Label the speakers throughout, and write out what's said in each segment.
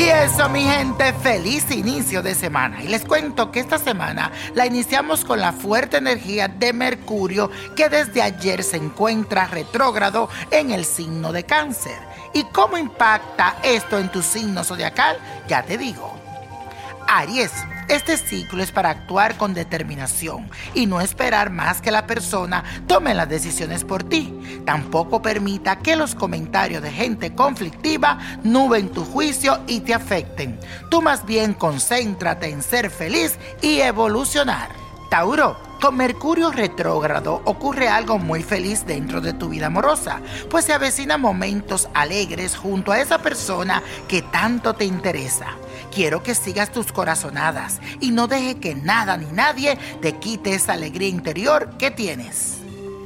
Speaker 1: eso, mi gente, feliz inicio de semana. Y les cuento que esta semana la iniciamos con la fuerte energía de Mercurio que desde ayer se encuentra retrógrado en el signo de cáncer. ¿Y cómo impacta esto en tu signo zodiacal? Ya te digo. Aries, este ciclo es para actuar con determinación y no esperar más que la persona tome las decisiones por ti. Tampoco permita que los comentarios de gente conflictiva nuben tu juicio y te afecten. Tú más bien concéntrate en ser feliz y evolucionar. Tauro, con Mercurio retrógrado ocurre algo muy feliz dentro de tu vida amorosa, pues se avecinan momentos alegres junto a esa persona que tanto te interesa. Quiero que sigas tus corazonadas y no deje que nada ni nadie te quite esa alegría interior que tienes.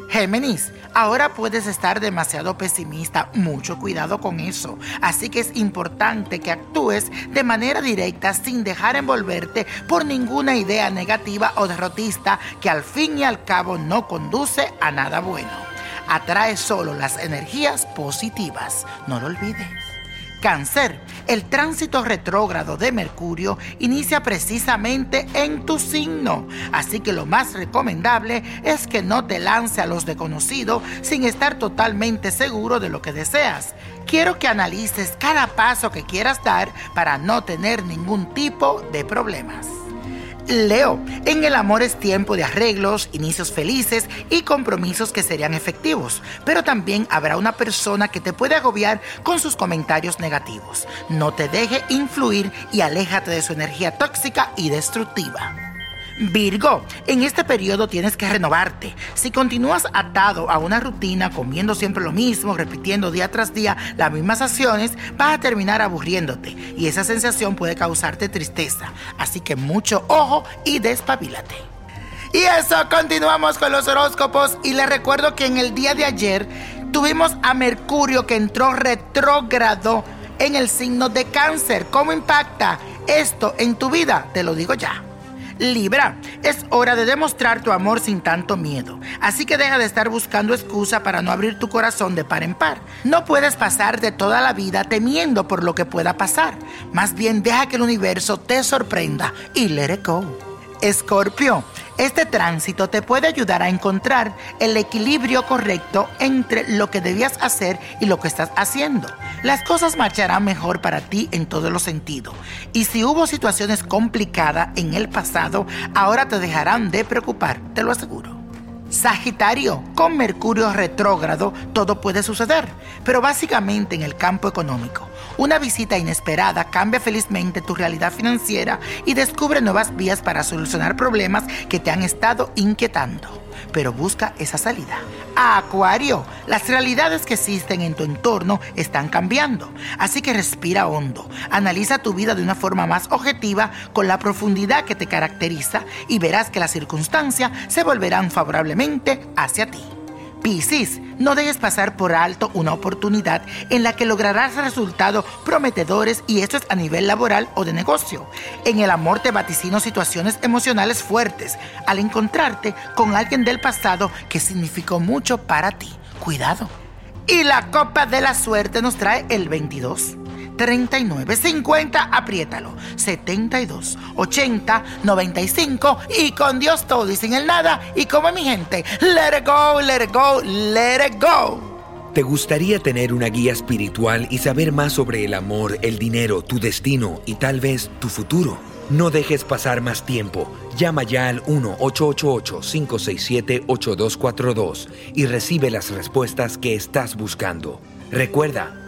Speaker 1: Géminis, ahora puedes estar demasiado pesimista, mucho cuidado con eso. Así que es importante que actúes de manera directa sin dejar envolverte por ninguna idea negativa o derrotista que al fin y al cabo no conduce a nada bueno. Atrae solo las energías positivas, no lo olvides. Cáncer, el tránsito retrógrado de Mercurio inicia precisamente en tu signo, así que lo más recomendable es que no te lance a los desconocidos sin estar totalmente seguro de lo que deseas. Quiero que analices cada paso que quieras dar para no tener ningún tipo de problemas. Leo, en el amor es tiempo de arreglos, inicios felices y compromisos que serían efectivos, pero también habrá una persona que te puede agobiar con sus comentarios negativos. No te deje influir y aléjate de su energía tóxica y destructiva. Virgo, en este periodo tienes que renovarte. Si continúas atado a una rutina, comiendo siempre lo mismo, repitiendo día tras día las mismas acciones, vas a terminar aburriéndote y esa sensación puede causarte tristeza. Así que mucho ojo y despabilate. Y eso, continuamos con los horóscopos y les recuerdo que en el día de ayer tuvimos a Mercurio que entró retrógrado en el signo de cáncer. ¿Cómo impacta esto en tu vida? Te lo digo ya. Libra, es hora de demostrar tu amor sin tanto miedo. Así que deja de estar buscando excusa para no abrir tu corazón de par en par. No puedes pasar de toda la vida temiendo por lo que pueda pasar. Más bien deja que el universo te sorprenda y let it go. Escorpio, este tránsito te puede ayudar a encontrar el equilibrio correcto entre lo que debías hacer y lo que estás haciendo. Las cosas marcharán mejor para ti en todos los sentidos. Y si hubo situaciones complicadas en el pasado, ahora te dejarán de preocupar, te lo aseguro. Sagitario, con Mercurio retrógrado todo puede suceder, pero básicamente en el campo económico. Una visita inesperada cambia felizmente tu realidad financiera y descubre nuevas vías para solucionar problemas que te han estado inquietando. Pero busca esa salida. Acuario, las realidades que existen en tu entorno están cambiando, así que respira hondo. Analiza tu vida de una forma más objetiva con la profundidad que te caracteriza y verás que las circunstancias se volverán favorablemente hacia ti. Piscis, no dejes pasar por alto una oportunidad en la que lograrás resultados prometedores y esto es a nivel laboral o de negocio. En el amor te vaticino situaciones emocionales fuertes al encontrarte con alguien del pasado que significó mucho para ti. Cuidado. Y la copa de la suerte nos trae el 22. 39, 50, apriétalo. 72, 80, 95 y con Dios todo y sin el nada. Y como mi gente, let it go, let it go, let it go.
Speaker 2: ¿Te gustaría tener una guía espiritual y saber más sobre el amor, el dinero, tu destino y tal vez tu futuro? No dejes pasar más tiempo. Llama ya al 1-888-567-8242 y recibe las respuestas que estás buscando. Recuerda,